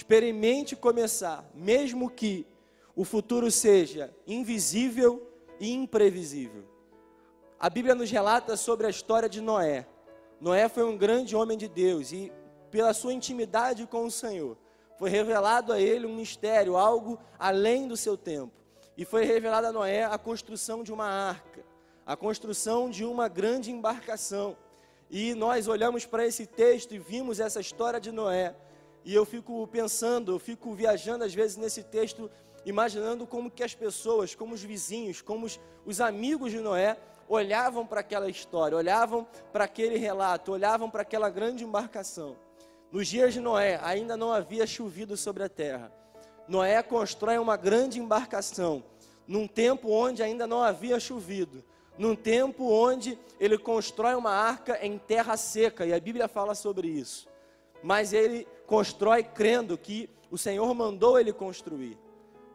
experimente começar, mesmo que o futuro seja invisível e imprevisível. A Bíblia nos relata sobre a história de Noé. Noé foi um grande homem de Deus e, pela sua intimidade com o Senhor, foi revelado a ele um mistério, algo além do seu tempo. E foi revelado a Noé a construção de uma arca, a construção de uma grande embarcação. E nós olhamos para esse texto e vimos essa história de Noé. E eu fico pensando, eu fico viajando às vezes nesse texto, imaginando como que as pessoas, como os vizinhos, como os, os amigos de Noé olhavam para aquela história, olhavam para aquele relato, olhavam para aquela grande embarcação. Nos dias de Noé, ainda não havia chovido sobre a terra. Noé constrói uma grande embarcação, num tempo onde ainda não havia chovido, num tempo onde ele constrói uma arca em terra seca, e a Bíblia fala sobre isso. Mas ele constrói crendo que o Senhor mandou ele construir.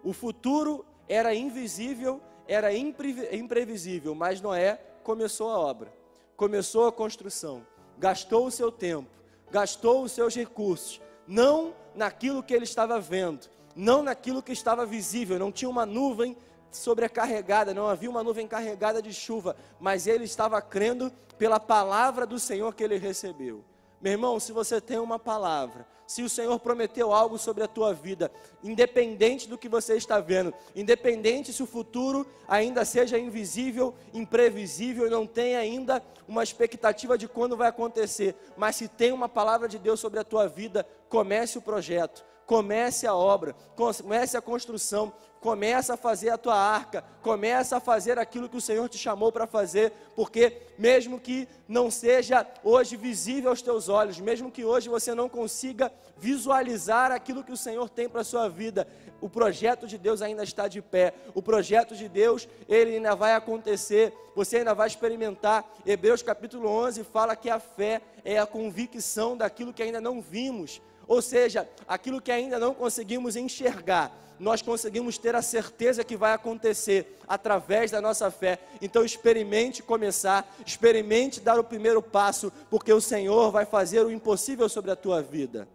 O futuro era invisível era imprevisível, mas Noé começou a obra, começou a construção, gastou o seu tempo, gastou os seus recursos, não naquilo que ele estava vendo, não naquilo que estava visível, não tinha uma nuvem sobrecarregada, não havia uma nuvem carregada de chuva, mas ele estava crendo pela palavra do Senhor que ele recebeu. Meu irmão, se você tem uma palavra, se o Senhor prometeu algo sobre a tua vida, independente do que você está vendo, independente se o futuro ainda seja invisível, imprevisível, não tem ainda uma expectativa de quando vai acontecer, mas se tem uma palavra de Deus sobre a tua vida, comece o projeto, comece a obra, comece a construção, começa a fazer a tua arca, começa a fazer aquilo que o Senhor te chamou para fazer, porque mesmo que não seja hoje visível aos teus olhos, mesmo que hoje você não consiga visualizar aquilo que o Senhor tem para a sua vida, o projeto de Deus ainda está de pé, o projeto de Deus, ele ainda vai acontecer, você ainda vai experimentar. Hebreus capítulo 11 fala que a fé é a convicção daquilo que ainda não vimos, ou seja, aquilo que ainda não conseguimos enxergar nós conseguimos ter a certeza que vai acontecer através da nossa fé. Então, experimente começar, experimente dar o primeiro passo, porque o Senhor vai fazer o impossível sobre a tua vida.